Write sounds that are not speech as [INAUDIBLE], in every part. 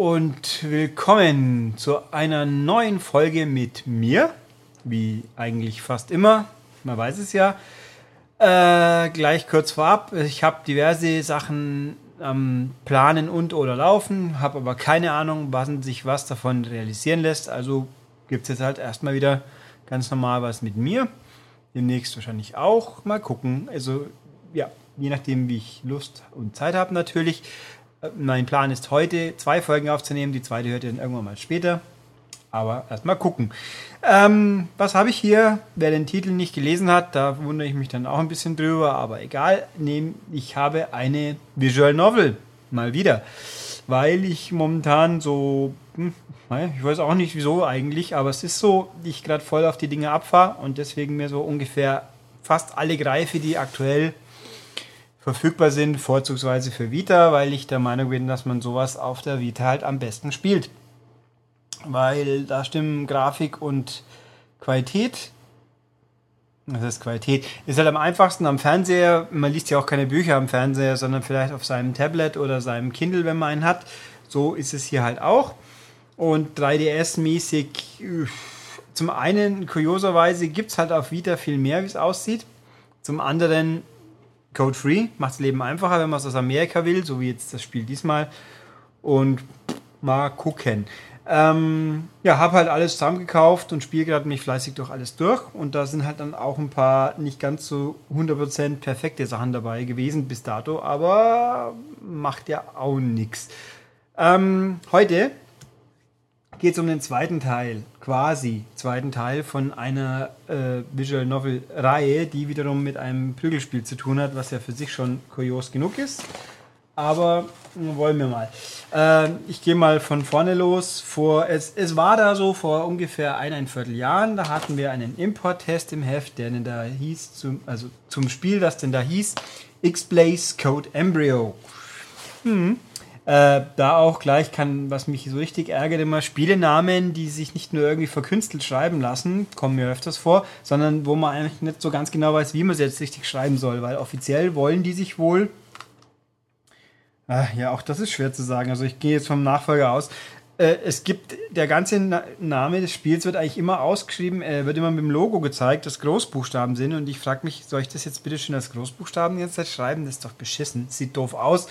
Und willkommen zu einer neuen Folge mit mir, wie eigentlich fast immer, man weiß es ja. Äh, gleich kurz vorab, ich habe diverse Sachen am Planen und oder laufen, habe aber keine Ahnung, wann sich was davon realisieren lässt. Also gibt es jetzt halt erstmal wieder ganz normal was mit mir. Demnächst wahrscheinlich auch. Mal gucken. Also ja, je nachdem, wie ich Lust und Zeit habe natürlich. Mein Plan ist heute zwei Folgen aufzunehmen. Die zweite hört ihr dann irgendwann mal später. Aber erstmal gucken. Ähm, was habe ich hier? Wer den Titel nicht gelesen hat, da wundere ich mich dann auch ein bisschen drüber. Aber egal, ich habe eine Visual Novel. Mal wieder. Weil ich momentan so, hm, ich weiß auch nicht wieso eigentlich, aber es ist so, ich gerade voll auf die Dinge abfahre und deswegen mir so ungefähr fast alle greife, die aktuell verfügbar sind, vorzugsweise für Vita, weil ich der Meinung bin, dass man sowas auf der Vita halt am besten spielt. Weil da stimmen Grafik und Qualität. Das ist Qualität. Ist halt am einfachsten am Fernseher. Man liest ja auch keine Bücher am Fernseher, sondern vielleicht auf seinem Tablet oder seinem Kindle, wenn man einen hat. So ist es hier halt auch. Und 3DS-mäßig, zum einen, kurioserweise, gibt es halt auf Vita viel mehr, wie es aussieht. Zum anderen Code Free, macht das Leben einfacher, wenn man es aus Amerika will, so wie jetzt das Spiel diesmal. Und mal gucken. Ähm, ja, habe halt alles zusammengekauft und spiele gerade mich fleißig durch alles durch. Und da sind halt dann auch ein paar nicht ganz so 100% perfekte Sachen dabei gewesen bis dato, aber macht ja auch nichts. Ähm, heute geht es um den zweiten Teil, quasi zweiten Teil von einer äh, Visual Novel Reihe, die wiederum mit einem Prügelspiel zu tun hat, was ja für sich schon kurios genug ist. Aber wollen wir mal. Äh, ich gehe mal von vorne los. Vor, es, es war da so vor ungefähr eineinviertel Jahren, da hatten wir einen Import-Test im Heft, der denn da hieß, zum, also zum Spiel, das denn da hieß, X-Blaze Code Embryo. Hm. Äh, da auch gleich kann, was mich so richtig ärgert, immer Spielenamen, die sich nicht nur irgendwie verkünstelt schreiben lassen, kommen mir öfters vor, sondern wo man eigentlich nicht so ganz genau weiß, wie man sie jetzt richtig schreiben soll, weil offiziell wollen die sich wohl. Ach, ja, auch das ist schwer zu sagen. Also ich gehe jetzt vom Nachfolger aus. Äh, es gibt, der ganze Na Name des Spiels wird eigentlich immer ausgeschrieben, äh, wird immer mit dem Logo gezeigt, dass Großbuchstaben sind. Und ich frage mich, soll ich das jetzt bitte schön als Großbuchstaben jetzt schreiben? Das ist doch beschissen. Sieht doof aus.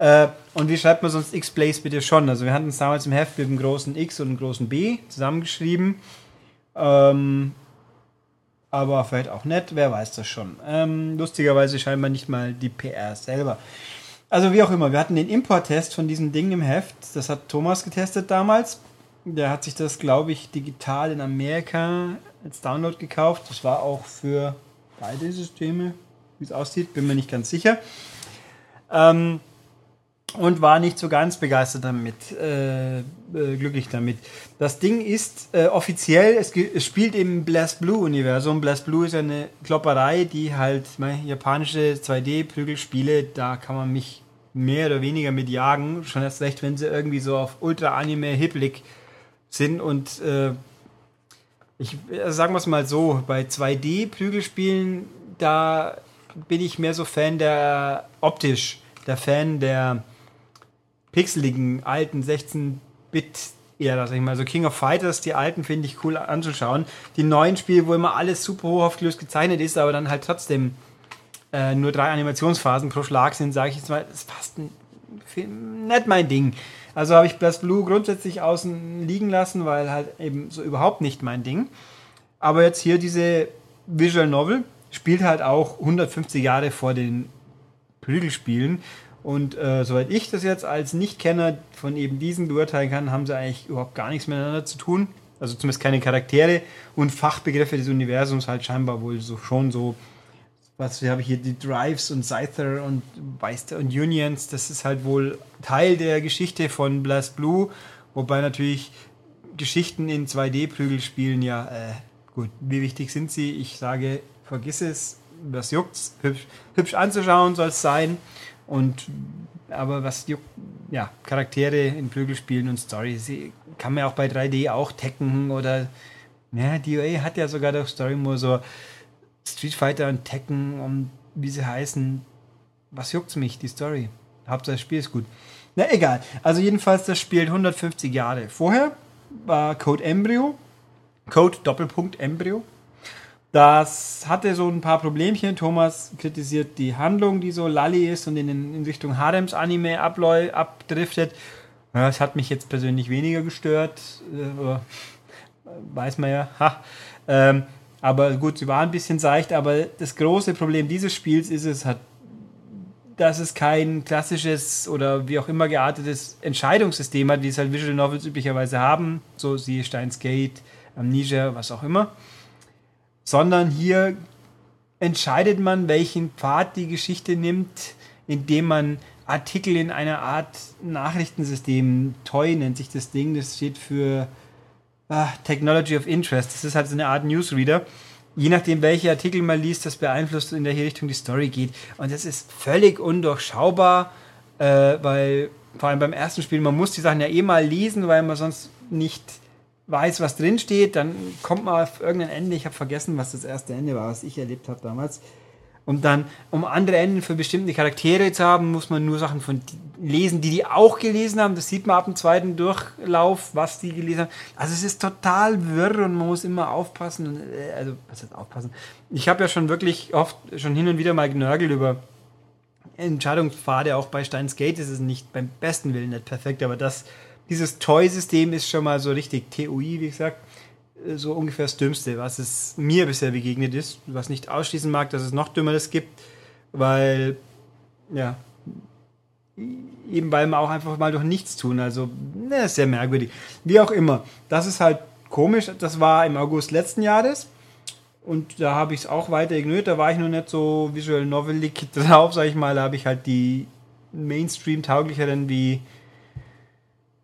Äh, und wie schreibt man sonst X-Blaze bitte schon? Also wir hatten es damals im Heft mit dem großen X und dem großen B zusammengeschrieben. Ähm, aber vielleicht auch nett, wer weiß das schon. Ähm, lustigerweise scheinbar nicht mal die PR selber. Also wie auch immer, wir hatten den Import-Test von diesem Ding im Heft. Das hat Thomas getestet damals. Der hat sich das, glaube ich, digital in Amerika als Download gekauft. Das war auch für beide Systeme, wie es aussieht, bin mir nicht ganz sicher. Ähm, und war nicht so ganz begeistert damit, äh, äh, glücklich damit. Das Ding ist äh, offiziell, es, es, spielt im Blast Blue Universum. Blast Blue ist eine Klopperei, die halt meine, japanische 2D-Prügelspiele, da kann man mich mehr oder weniger mit jagen. Schon erst recht, wenn sie irgendwie so auf Ultra-Anime hippelig sind und äh, ich äh, sagen wir es mal so, bei 2D-Prügelspielen, da bin ich mehr so Fan der optisch, der Fan der pixeligen alten 16-Bit Ära, sag ich mal. So King of Fighters, die alten finde ich cool anzuschauen. Die neuen Spiele, wo immer alles super hoch aufgelöst gezeichnet ist, aber dann halt trotzdem äh, nur drei Animationsphasen pro Schlag sind, sage ich jetzt mal, das passt nicht mein Ding. Also habe ich Blast Blue grundsätzlich außen liegen lassen, weil halt eben so überhaupt nicht mein Ding. Aber jetzt hier diese Visual Novel spielt halt auch 150 Jahre vor den Prügelspielen und äh, soweit ich das jetzt als Nichtkenner von eben diesen beurteilen kann, haben sie eigentlich überhaupt gar nichts miteinander zu tun. Also zumindest keine Charaktere und Fachbegriffe des Universums halt scheinbar wohl so schon so. Was habe ich hier? Die Drives und Scyther und Weister und Unions, das ist halt wohl Teil der Geschichte von Blast Blue, wobei natürlich Geschichten in 2D-Prügelspielen ja, äh, gut, wie wichtig sind sie? Ich sage, vergiss es, was juckt's, hübsch, hübsch anzuschauen soll es sein. Und aber was die ja, Charaktere in Prügelspielen und Story, kann man auch bei 3D auch tekken oder ja, DOA hat ja sogar durch Story Mode so Street Fighter und Tekken und wie sie heißen. Was juckt's mich, die Story? Hauptsache das Spiel ist gut. Na egal. Also jedenfalls, das spielt 150 Jahre vorher. War Code Embryo. Code Doppelpunkt Embryo. Das hatte so ein paar Problemchen. Thomas kritisiert die Handlung, die so lalli ist und in, in Richtung Harems-Anime abdriftet. Das hat mich jetzt persönlich weniger gestört. Äh, weiß man ja. Ha. Ähm, aber gut, sie war ein bisschen seicht. Aber das große Problem dieses Spiels ist es, hat, dass es kein klassisches oder wie auch immer geartetes Entscheidungssystem hat, wie es halt Visual Novels üblicherweise haben. So siehe Steins Gate, Amnesia, was auch immer sondern hier entscheidet man, welchen Pfad die Geschichte nimmt, indem man Artikel in einer Art Nachrichtensystem, TOI nennt sich das Ding, das steht für ah, Technology of Interest. Das ist halt so eine Art Newsreader. Je nachdem, welche Artikel man liest, das beeinflusst, in welche Richtung die Story geht. Und das ist völlig undurchschaubar, äh, weil vor allem beim ersten Spiel, man muss die Sachen ja eh mal lesen, weil man sonst nicht weiß, was drin steht, dann kommt man auf irgendein Ende. Ich habe vergessen, was das erste Ende war, was ich erlebt habe damals. Und dann, um andere Enden für bestimmte Charaktere zu haben, muss man nur Sachen von lesen, die die auch gelesen haben. Das sieht man ab dem zweiten Durchlauf, was die gelesen haben. Also es ist total wirr und man muss immer aufpassen. Äh, also, was heißt aufpassen? Ich habe ja schon wirklich oft, schon hin und wieder mal genörgelt über Entscheidungspfade. Auch bei Steins Gate ist es nicht beim besten Willen nicht perfekt, aber das dieses Toy-System ist schon mal so richtig TOI, wie gesagt, äh, so ungefähr das Dümmste, was es mir bisher begegnet ist, was nicht ausschließen mag, dass es noch Dümmeres gibt, weil, ja, eben weil man auch einfach mal durch nichts tun, also, ne, ist sehr merkwürdig. Wie auch immer, das ist halt komisch, das war im August letzten Jahres und da habe ich es auch weiter ignoriert, da war ich noch nicht so visual novelig drauf, sag ich mal, da habe ich halt die Mainstream-tauglicheren wie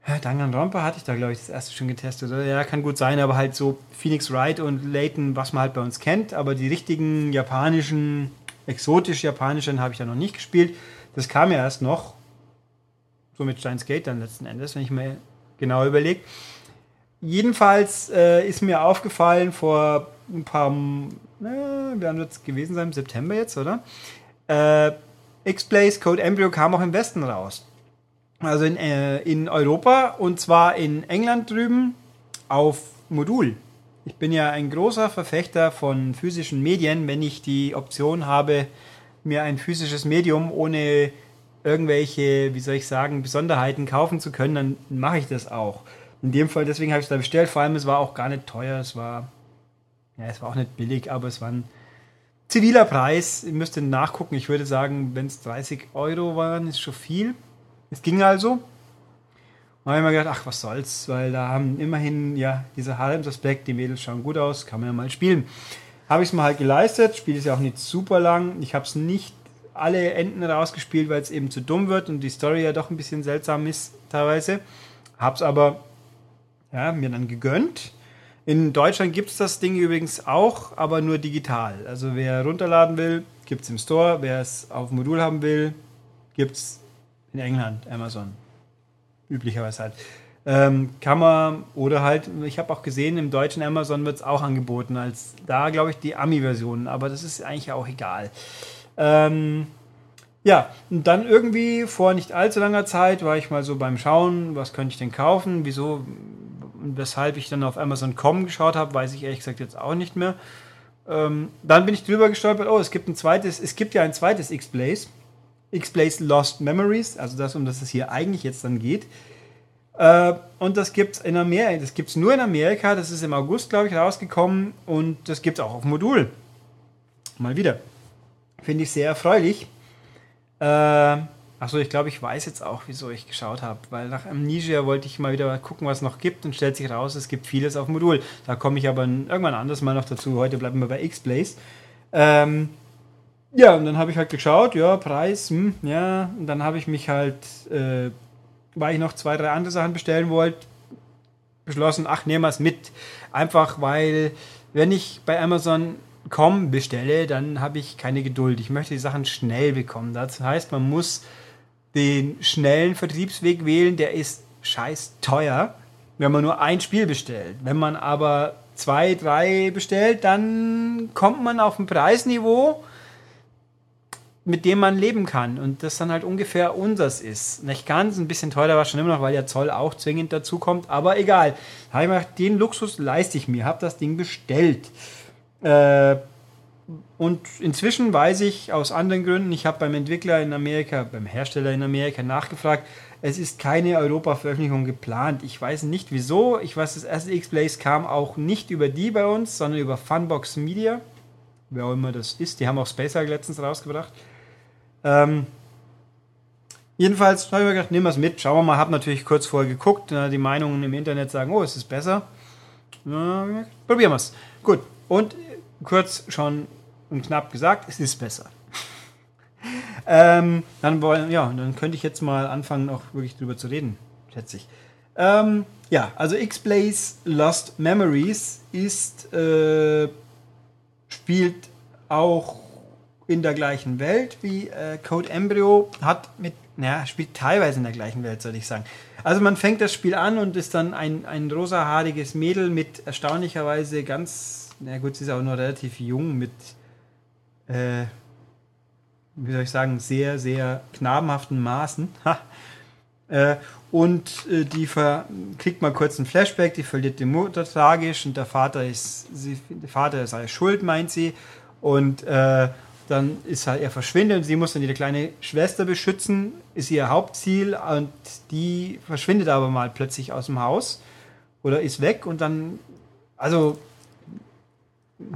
ja, Danganronpa hatte ich da, glaube ich, das erste schon getestet. Oder? Ja, kann gut sein, aber halt so Phoenix Wright und Layton, was man halt bei uns kennt. Aber die richtigen japanischen, exotisch japanischen habe ich da noch nicht gespielt. Das kam ja erst noch, so mit Steins Gate dann letzten Endes, wenn ich mir genau überlege. Jedenfalls äh, ist mir aufgefallen vor ein paar, na, wir haben jetzt gewesen sein, September jetzt, oder? Äh, X-Blaze Code Embryo kam auch im Westen raus. Also in, äh, in Europa und zwar in England drüben auf Modul. Ich bin ja ein großer Verfechter von physischen Medien. Wenn ich die Option habe, mir ein physisches Medium ohne irgendwelche, wie soll ich sagen, Besonderheiten kaufen zu können, dann mache ich das auch. In dem Fall, deswegen habe ich es da bestellt. Vor allem, es war auch gar nicht teuer. Es war, ja, es war auch nicht billig, aber es war ein ziviler Preis. Ihr müsst nachgucken. Ich würde sagen, wenn es 30 Euro waren, ist schon viel. Es ging also. Da habe ich mir gedacht, ach, was soll's, weil da haben immerhin ja dieser Harems-Aspekt, die Mädels schauen gut aus, kann man ja mal spielen. Habe ich es mal halt geleistet, Spiel ist ja auch nicht super lang. Ich habe es nicht alle Enden rausgespielt, weil es eben zu dumm wird und die Story ja doch ein bisschen seltsam ist teilweise. Hab's aber ja, mir dann gegönnt. In Deutschland gibt es das Ding übrigens auch, aber nur digital. Also wer runterladen will, gibt es im Store. Wer es auf Modul haben will, gibt es in England, Amazon. Üblicherweise halt. Ähm, kann man, oder halt, ich habe auch gesehen, im deutschen Amazon wird es auch angeboten, als da, glaube ich, die Ami-Version, aber das ist eigentlich auch egal. Ähm, ja, und dann irgendwie vor nicht allzu langer Zeit war ich mal so beim Schauen, was könnte ich denn kaufen, wieso und weshalb ich dann auf Amazon.com geschaut habe, weiß ich ehrlich gesagt jetzt auch nicht mehr. Ähm, dann bin ich drüber gestolpert, oh, es gibt ein zweites, es gibt ja ein zweites X-Blaze. X-Blaze Lost Memories, also das, um das es hier eigentlich jetzt dann geht. Äh, und das gibt es in Amerika, das gibt es nur in Amerika, das ist im August, glaube ich, rausgekommen und das gibt es auch auf Modul. Mal wieder. Finde ich sehr erfreulich. Äh, Achso, ich glaube, ich weiß jetzt auch, wieso ich geschaut habe, weil nach Amnesia wollte ich mal wieder gucken, was es noch gibt und stellt sich raus, es gibt vieles auf Modul. Da komme ich aber irgendwann anders mal noch dazu. Heute bleiben wir bei X-Blaze. Ähm, ja, und dann habe ich halt geschaut, ja, Preis, hm, ja, und dann habe ich mich halt, äh, weil ich noch zwei, drei andere Sachen bestellen wollte, beschlossen, ach, nehmen wir es mit. Einfach weil, wenn ich bei Amazon.com bestelle, dann habe ich keine Geduld. Ich möchte die Sachen schnell bekommen. Das heißt, man muss den schnellen Vertriebsweg wählen, der ist scheiß teuer, wenn man nur ein Spiel bestellt. Wenn man aber zwei, drei bestellt, dann kommt man auf ein Preisniveau, mit dem man leben kann und das dann halt ungefähr unseres ist. Nicht ganz, ein bisschen teurer war schon immer noch, weil der Zoll auch zwingend dazu kommt, aber egal. Habe ich gedacht, den Luxus leiste ich mir, habe das Ding bestellt. Äh, und inzwischen weiß ich aus anderen Gründen, ich habe beim Entwickler in Amerika, beim Hersteller in Amerika nachgefragt, es ist keine Europa-Veröffentlichung geplant. Ich weiß nicht wieso. Ich weiß, das erste X-Blaze kam auch nicht über die bei uns, sondern über Funbox Media. Wer auch immer das ist. Die haben auch Spacer letztens rausgebracht. Ähm, jedenfalls habe ich mir gedacht, nehmen wir es mit. Schauen wir mal. Habe natürlich kurz vorher geguckt. Die Meinungen im Internet sagen, oh, es ist besser. Na, probieren wir es. Gut. Und kurz schon und knapp gesagt, es ist besser. [LAUGHS] ähm, dann, wollen, ja, dann könnte ich jetzt mal anfangen, auch wirklich drüber zu reden, schätze ich. Ähm, ja, also X-Blaze Lost Memories ist, äh, spielt auch in der gleichen Welt wie äh, Code Embryo, hat mit, naja, spielt teilweise in der gleichen Welt, soll ich sagen. Also man fängt das Spiel an und ist dann ein, ein rosahaariges Mädel mit erstaunlicherweise ganz, na gut, sie ist auch noch relativ jung, mit äh, wie soll ich sagen, sehr, sehr knabenhaften Maßen. äh, und äh, die kriegt mal kurz einen Flashback, die verliert die Mutter tragisch und der Vater ist, sie, der Vater ist alles schuld, meint sie. Und äh, dann ist halt, er verschwindet und sie muss dann ihre kleine Schwester beschützen, ist ihr Hauptziel und die verschwindet aber mal plötzlich aus dem Haus oder ist weg und dann, also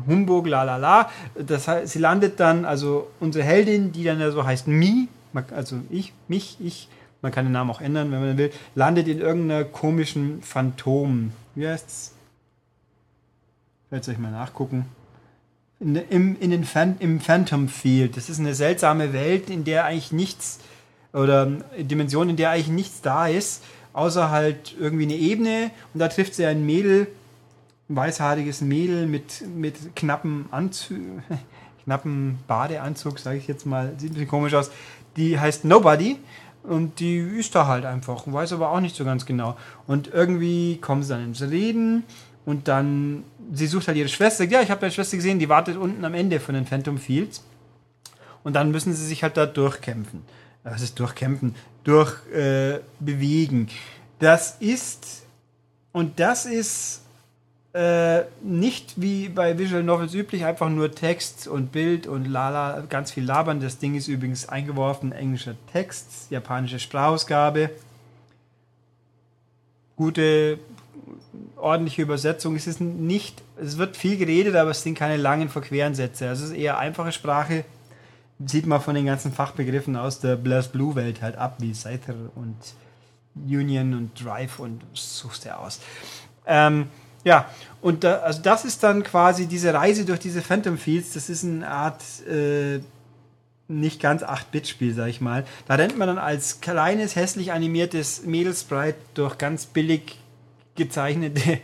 Humbug, la la la. Das heißt, sie landet dann, also unsere Heldin, die dann ja so heißt Mi, also ich, mich, ich, man kann den Namen auch ändern, wenn man will, landet in irgendeiner komischen Phantom. Wie heißt's? Vielleicht soll ich mal nachgucken. In, im, in den Phan Im Phantom Field. Das ist eine seltsame Welt, in der eigentlich nichts, oder Dimension, in der eigentlich nichts da ist, außer halt irgendwie eine Ebene. Und da trifft sie ein Mädel, weißhaariges Mädel mit, mit knappen Anzug, [LAUGHS] knappen Badeanzug, sage ich jetzt mal, sieht ein bisschen komisch aus. Die heißt Nobody und die ist da halt einfach weiß aber auch nicht so ganz genau. Und irgendwie kommen sie dann ins Reden und dann, sie sucht halt ihre Schwester. Ja, ich habe deine Schwester gesehen, die wartet unten am Ende von den Phantom Fields. Und dann müssen sie sich halt da durchkämpfen. Das ist durchkämpfen, durchbewegen. Äh, das ist, und das ist äh, nicht wie bei Visual Novels üblich, einfach nur Text und Bild und lala, ganz viel labern. Das Ding ist übrigens eingeworfen, englischer Text, japanische Sprachausgabe. Gute, ordentliche Übersetzung. Es ist nicht, es wird viel geredet, aber es sind keine langen, verqueren Sätze. Also es ist eher einfache Sprache. Sieht man von den ganzen Fachbegriffen aus der Blast Blue Welt halt ab, wie Scyther und Union und Drive und suchst du aus. Ähm, ja, und da, also das ist dann quasi diese Reise durch diese Phantom Fields. Das ist eine Art äh, nicht ganz 8-Bit-Spiel, sag ich mal. Da rennt man dann als kleines, hässlich animiertes Mädelsprite durch ganz billig gezeichnete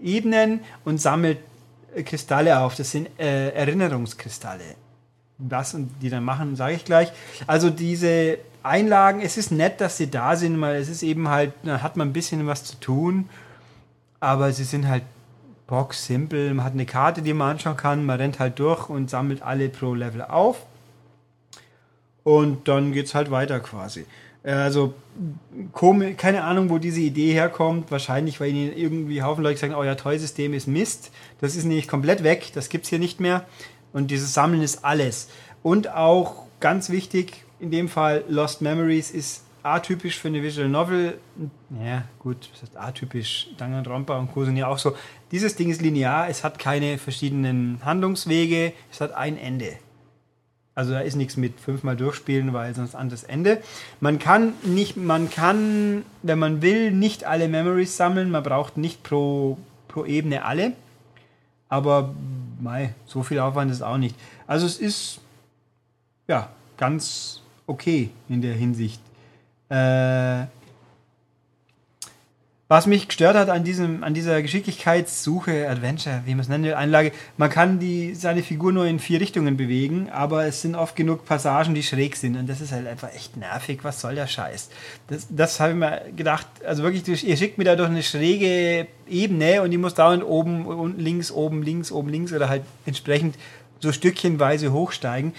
Ebenen und sammelt Kristalle auf. Das sind äh, Erinnerungskristalle. Was und die dann machen, sage ich gleich. Also diese Einlagen, es ist nett, dass sie da sind, weil es ist eben halt, da hat man ein bisschen was zu tun aber sie sind halt box simpel. Man hat eine Karte, die man anschauen kann, man rennt halt durch und sammelt alle pro Level auf. Und dann geht es halt weiter quasi. Also, komisch, keine Ahnung, wo diese Idee herkommt. Wahrscheinlich, weil ihnen irgendwie Haufen Leute sagen, euer Toy-System ist Mist. Das ist nämlich komplett weg. Das gibt es hier nicht mehr. Und dieses Sammeln ist alles. Und auch ganz wichtig, in dem Fall Lost Memories ist atypisch für eine Visual Novel. Ja, gut, das ist atypisch. Danganronpa und Co. sind ja auch so. Dieses Ding ist linear, es hat keine verschiedenen Handlungswege, es hat ein Ende. Also da ist nichts mit fünfmal durchspielen, weil sonst anderes Ende. Man kann nicht, man kann, wenn man will, nicht alle Memories sammeln. Man braucht nicht pro, pro Ebene alle. Aber mei, so viel Aufwand ist auch nicht. Also es ist ja ganz okay in der Hinsicht. Äh, was mich gestört hat an, diesem, an dieser Geschicklichkeitssuche, Adventure, wie man es nennen will, Einlage, man kann die, seine Figur nur in vier Richtungen bewegen, aber es sind oft genug Passagen, die schräg sind und das ist halt einfach echt nervig. Was soll der Scheiß? Das, das habe ich mir gedacht, also wirklich, ihr schickt mir da durch eine schräge Ebene und die muss dauernd oben, unten links, oben links, oben links oder halt entsprechend so stückchenweise hochsteigen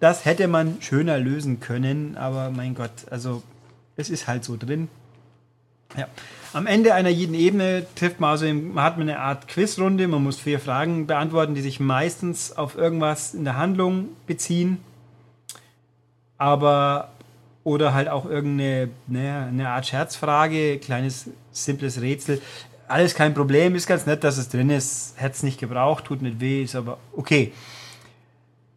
das hätte man schöner lösen können, aber mein Gott, also es ist halt so drin. Ja. Am Ende einer jeden Ebene trifft man also, man hat eine Art Quizrunde, man muss vier Fragen beantworten, die sich meistens auf irgendwas in der Handlung beziehen. Aber, oder halt auch irgendeine ne, eine Art Scherzfrage, kleines, simples Rätsel. Alles kein Problem, ist ganz nett, dass es drin ist. Hätte es nicht gebraucht, tut nicht weh, ist aber okay.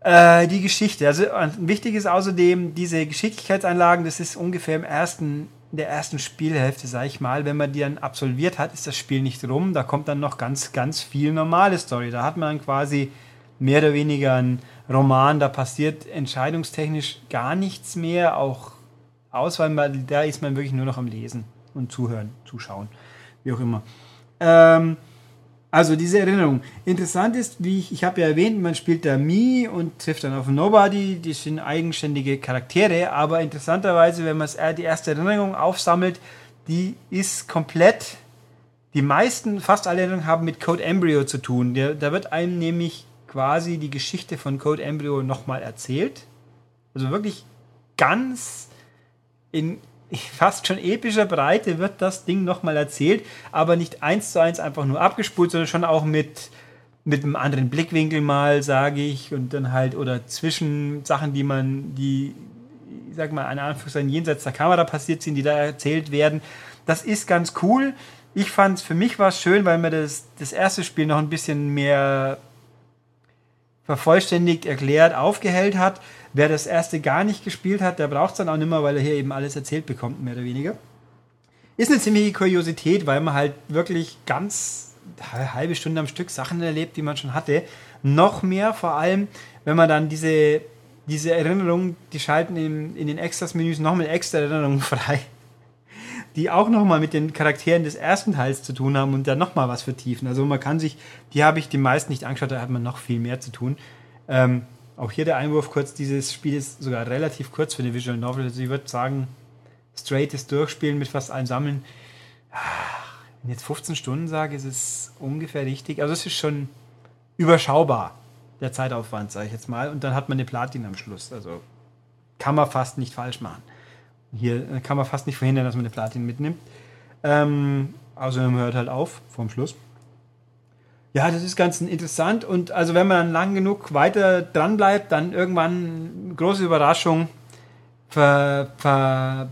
Äh, die Geschichte. Also wichtig ist außerdem, diese Geschicklichkeitsanlagen, das ist ungefähr im ersten, der ersten Spielhälfte, sag ich mal. Wenn man die dann absolviert hat, ist das Spiel nicht rum. Da kommt dann noch ganz, ganz viel normale Story. Da hat man dann quasi mehr oder weniger ein Roman, da passiert entscheidungstechnisch gar nichts mehr, auch aus, man, da ist man wirklich nur noch am Lesen und Zuhören, Zuschauen, wie auch immer. Ähm, also diese Erinnerung. Interessant ist, wie ich, ich habe ja erwähnt, man spielt da Me und trifft dann auf Nobody, die sind eigenständige Charaktere, aber interessanterweise, wenn man die erste Erinnerung aufsammelt, die ist komplett, die meisten, fast alle Erinnerungen haben mit Code Embryo zu tun. Der, da wird einem nämlich quasi die Geschichte von Code Embryo nochmal erzählt. Also wirklich ganz in fast schon epischer Breite wird das Ding nochmal erzählt, aber nicht eins zu eins einfach nur abgespult, sondern schon auch mit, mit einem anderen Blickwinkel mal, sage ich, und dann halt, oder zwischen Sachen, die man, die, ich sag mal, an Anführungszeichen jenseits der Kamera passiert sind, die da erzählt werden. Das ist ganz cool. Ich fand es, für mich war es schön, weil mir das, das erste Spiel noch ein bisschen mehr vervollständigt, erklärt, aufgehellt hat. Wer das erste gar nicht gespielt hat, der braucht es dann auch nicht mehr, weil er hier eben alles erzählt bekommt, mehr oder weniger. Ist eine ziemliche Kuriosität, weil man halt wirklich ganz halbe Stunde am Stück Sachen erlebt, die man schon hatte. Noch mehr vor allem, wenn man dann diese, diese Erinnerungen, die schalten in, in den Extras-Menüs noch mit extra Erinnerungen [LAUGHS] frei die auch nochmal mit den Charakteren des ersten Teils zu tun haben und dann nochmal was vertiefen. Also man kann sich, die habe ich die meisten nicht angeschaut, da hat man noch viel mehr zu tun. Ähm, auch hier der Einwurf kurz, dieses Spiel ist sogar relativ kurz für eine Visual Novel. Also ich würde sagen, straightes Durchspielen mit fast allem Sammeln. Wenn ich jetzt 15 Stunden sage, ist es ungefähr richtig. Also es ist schon überschaubar, der Zeitaufwand, sage ich jetzt mal. Und dann hat man eine Platin am Schluss. Also kann man fast nicht falsch machen. Hier äh, kann man fast nicht verhindern, dass man eine Platin mitnimmt. Ähm, also man hört halt auf vom Schluss. Ja, das ist ganz interessant und also wenn man dann lang genug weiter dran bleibt, dann irgendwann große Überraschung ver, ver,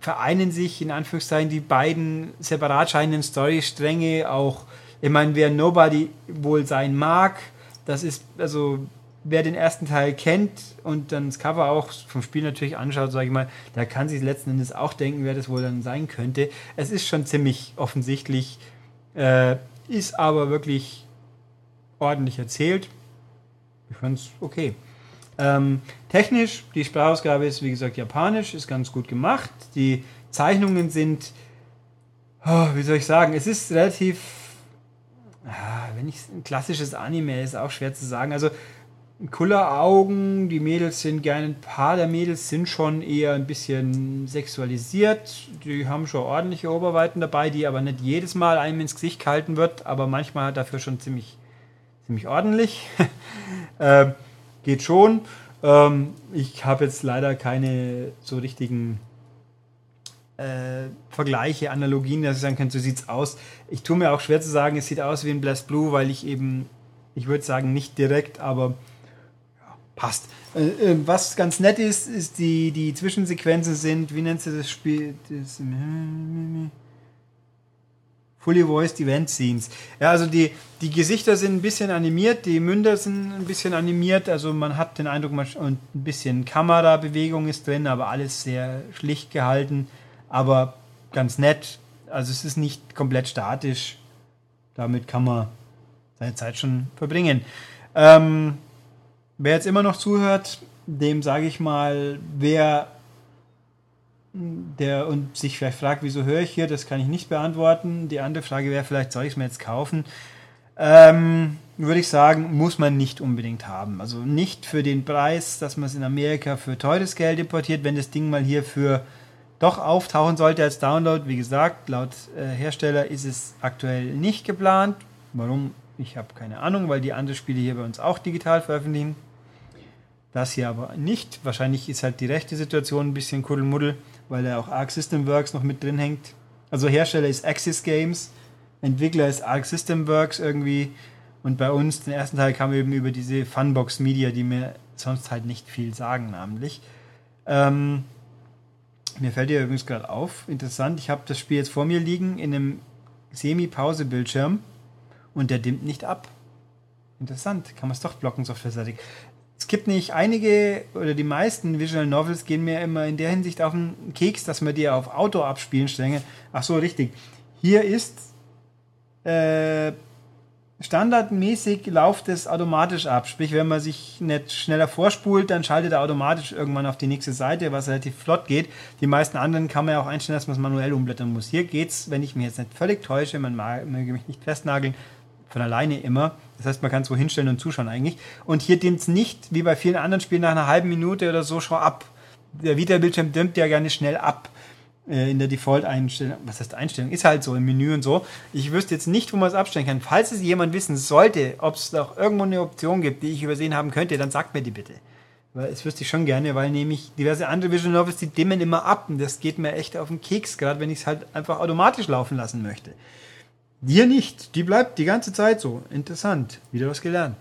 vereinen sich in Anführungszeichen die beiden separat scheinenden Storystränge auch. Ich meine, wer Nobody wohl sein mag, das ist also wer den ersten Teil kennt und dann das Cover auch vom Spiel natürlich anschaut, sage ich mal, der kann sich letzten Endes auch denken, wer das wohl dann sein könnte. Es ist schon ziemlich offensichtlich, äh, ist aber wirklich ordentlich erzählt. Ich fand es okay. Ähm, technisch, die Sprachausgabe ist wie gesagt japanisch, ist ganz gut gemacht. Die Zeichnungen sind, oh, wie soll ich sagen, es ist relativ, ah, wenn ich ein klassisches Anime ist auch schwer zu sagen. Also Kulleraugen, die Mädels sind gerne, ein paar der Mädels sind schon eher ein bisschen sexualisiert. Die haben schon ordentliche Oberweiten dabei, die aber nicht jedes Mal einem ins Gesicht gehalten wird, aber manchmal dafür schon ziemlich, ziemlich ordentlich. [LAUGHS] äh, geht schon. Ähm, ich habe jetzt leider keine so richtigen äh, Vergleiche, Analogien, dass ich sagen kann, so sieht's aus. Ich tue mir auch schwer zu sagen, es sieht aus wie ein Blast Blue, weil ich eben, ich würde sagen, nicht direkt, aber passt. Äh, äh, was ganz nett ist, ist die, die Zwischensequenzen sind, wie nennt sie das Spiel? Das, Fully Voiced Event Scenes. Ja, also die, die Gesichter sind ein bisschen animiert, die Münder sind ein bisschen animiert, also man hat den Eindruck, man, und ein bisschen Kamerabewegung ist drin, aber alles sehr schlicht gehalten, aber ganz nett. Also es ist nicht komplett statisch. Damit kann man seine Zeit schon verbringen. Ähm, Wer jetzt immer noch zuhört, dem sage ich mal, wer der und sich vielleicht fragt, wieso höre ich hier, das kann ich nicht beantworten. Die andere Frage wäre, vielleicht soll ich es mir jetzt kaufen. Ähm, würde ich sagen, muss man nicht unbedingt haben. Also nicht für den Preis, dass man es in Amerika für teures Geld importiert, wenn das Ding mal hier für doch auftauchen sollte als Download. Wie gesagt, laut äh, Hersteller ist es aktuell nicht geplant. Warum? Ich habe keine Ahnung, weil die anderen Spiele hier bei uns auch digital veröffentlichen. Das hier aber nicht. Wahrscheinlich ist halt die rechte Situation ein bisschen Kuddelmuddel, weil da auch Arc System Works noch mit drin hängt. Also Hersteller ist Axis Games, Entwickler ist Arc System Works irgendwie. Und bei uns, den ersten Teil kam eben über diese Funbox Media, die mir sonst halt nicht viel sagen, namentlich. Ähm, mir fällt hier übrigens gerade auf, interessant, ich habe das Spiel jetzt vor mir liegen in einem Semi-Pause-Bildschirm und der dimmt nicht ab. Interessant, kann man es doch blocken softwareseitig. Gibt nicht einige oder die meisten Visual Novels gehen mir immer in der Hinsicht auf den Keks, dass man die auf Auto abspielen strenge. Ach so, richtig. Hier ist äh, standardmäßig läuft es automatisch ab. Sprich, wenn man sich nicht schneller vorspult, dann schaltet er automatisch irgendwann auf die nächste Seite, was relativ flott geht. Die meisten anderen kann man ja auch einstellen, dass man es manuell umblättern muss. Hier geht es, wenn ich mich jetzt nicht völlig täusche, man möge mich nicht festnageln, von alleine immer. Das heißt, man kann es wo hinstellen und zuschauen eigentlich. Und hier dimmt es nicht, wie bei vielen anderen Spielen, nach einer halben Minute oder so schon ab. Der Vita-Bildschirm dimmt ja gerne schnell ab äh, in der Default-Einstellung. Was heißt Einstellung? Ist halt so im Menü und so. Ich wüsste jetzt nicht, wo man es abstellen kann. Falls es jemand wissen sollte, ob es doch irgendwo eine Option gibt, die ich übersehen haben könnte, dann sagt mir die bitte. Weil es wüsste ich schon gerne, weil nämlich diverse andere Visual Novels, die dimmen immer ab und das geht mir echt auf den Keks, gerade wenn ich es halt einfach automatisch laufen lassen möchte. Dir nicht. Die bleibt die ganze Zeit so. Interessant. Wieder was gelernt.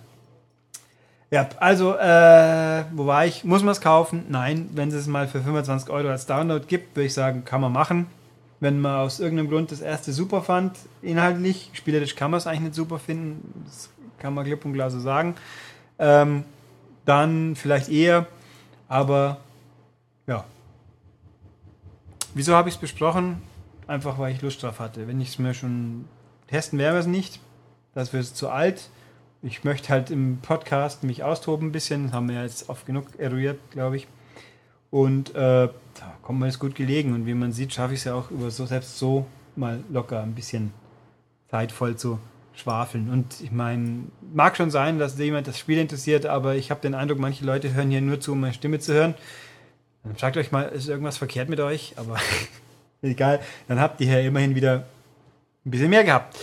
Ja, also, äh, wo war ich? Muss man es kaufen? Nein, wenn es mal für 25 Euro als Download gibt, würde ich sagen, kann man machen. Wenn man aus irgendeinem Grund das erste super fand, inhaltlich, spielerisch kann man es eigentlich nicht super finden, das kann man klipp und klar so sagen, ähm, dann vielleicht eher, aber ja. Wieso habe ich es besprochen? Einfach weil ich Lust drauf hatte. Wenn ich es mir schon Testen werden wir es nicht. Das wird zu alt. Ich möchte halt im Podcast mich austoben ein bisschen. Das haben wir jetzt oft genug eruiert, glaube ich. Und äh, da kommt man jetzt gut gelegen. Und wie man sieht, schaffe ich es ja auch über so selbst so mal locker ein bisschen zeitvoll zu schwafeln. Und ich meine, mag schon sein, dass jemand das Spiel interessiert, aber ich habe den Eindruck, manche Leute hören hier nur zu, um meine Stimme zu hören. Dann fragt euch mal, ist irgendwas verkehrt mit euch? Aber [LAUGHS] egal, dann habt ihr ja immerhin wieder ein bisschen mehr gehabt.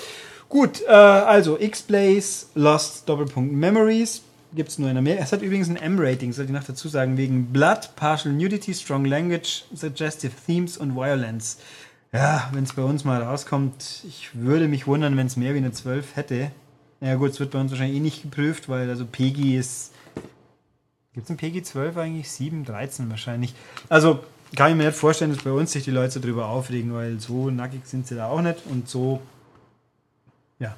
Gut, äh, also X-Blaze, Lost, Doppelpunkt Memories. Gibt es nur in Amerika. Es hat übrigens ein M-Rating, sollte ich noch dazu sagen, wegen Blood, Partial Nudity, Strong Language, Suggestive Themes und Violence. Ja, wenn es bei uns mal rauskommt, ich würde mich wundern, wenn es mehr wie eine 12 hätte. Ja gut, es wird bei uns wahrscheinlich eh nicht geprüft, weil also PEGI ist. Gibt es ein PEGI 12 eigentlich? 7, 13 wahrscheinlich. Also kann ich mir nicht vorstellen, dass bei uns sich die Leute darüber aufregen, weil so nackig sind sie da auch nicht und so, ja,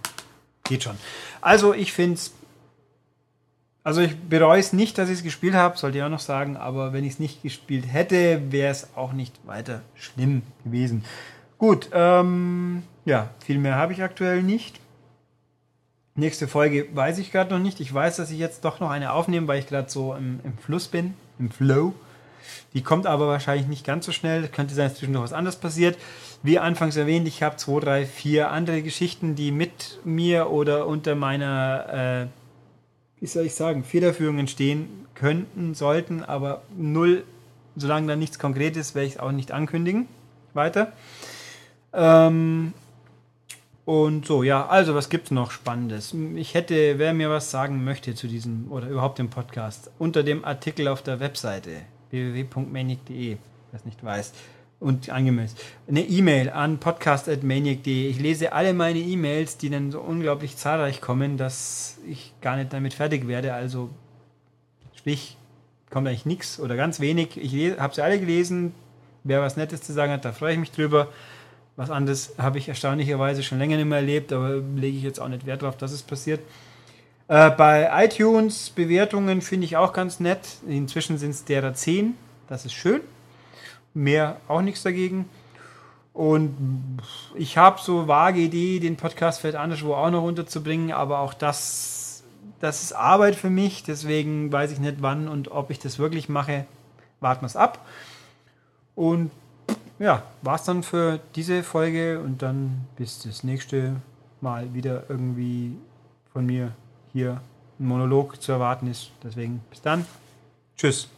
geht schon. Also ich finde es, also ich bereue es nicht, dass ich es gespielt habe, sollte ich auch noch sagen, aber wenn ich es nicht gespielt hätte, wäre es auch nicht weiter schlimm gewesen. Gut, ähm, ja, viel mehr habe ich aktuell nicht. Nächste Folge weiß ich gerade noch nicht. Ich weiß, dass ich jetzt doch noch eine aufnehme, weil ich gerade so im, im Fluss bin, im Flow. Die kommt aber wahrscheinlich nicht ganz so schnell. Könnte sein, dass zwischendurch was anderes passiert. Wie anfangs erwähnt, ich habe zwei, drei, vier andere Geschichten, die mit mir oder unter meiner, äh, wie soll ich sagen, Federführung entstehen könnten, sollten, aber null, solange da nichts Konkretes, werde ich es auch nicht ankündigen. Weiter. Ähm, und so, ja, also was gibt es noch Spannendes? Ich hätte, wer mir was sagen möchte zu diesem oder überhaupt dem Podcast, unter dem Artikel auf der Webseite www.maniac.de, wer es nicht weiß. Und angemeldet. Eine E-Mail an podcast.maniac.de. Ich lese alle meine E-Mails, die dann so unglaublich zahlreich kommen, dass ich gar nicht damit fertig werde. Also, sprich, kommt eigentlich nichts oder ganz wenig. Ich habe sie alle gelesen. Wer was Nettes zu sagen hat, da freue ich mich drüber. Was anderes habe ich erstaunlicherweise schon länger nicht mehr erlebt, aber lege ich jetzt auch nicht Wert darauf, dass es passiert. Äh, bei iTunes Bewertungen finde ich auch ganz nett. Inzwischen sind es derer 10. Das ist schön. Mehr auch nichts dagegen. Und ich habe so vage Idee, den Podcast vielleicht anderswo auch noch unterzubringen, aber auch das, das ist Arbeit für mich. Deswegen weiß ich nicht, wann und ob ich das wirklich mache. Warten wir es ab. Und ja, war es dann für diese Folge und dann bis das nächste Mal wieder irgendwie von mir hier ein Monolog zu erwarten ist. Deswegen bis dann. Tschüss.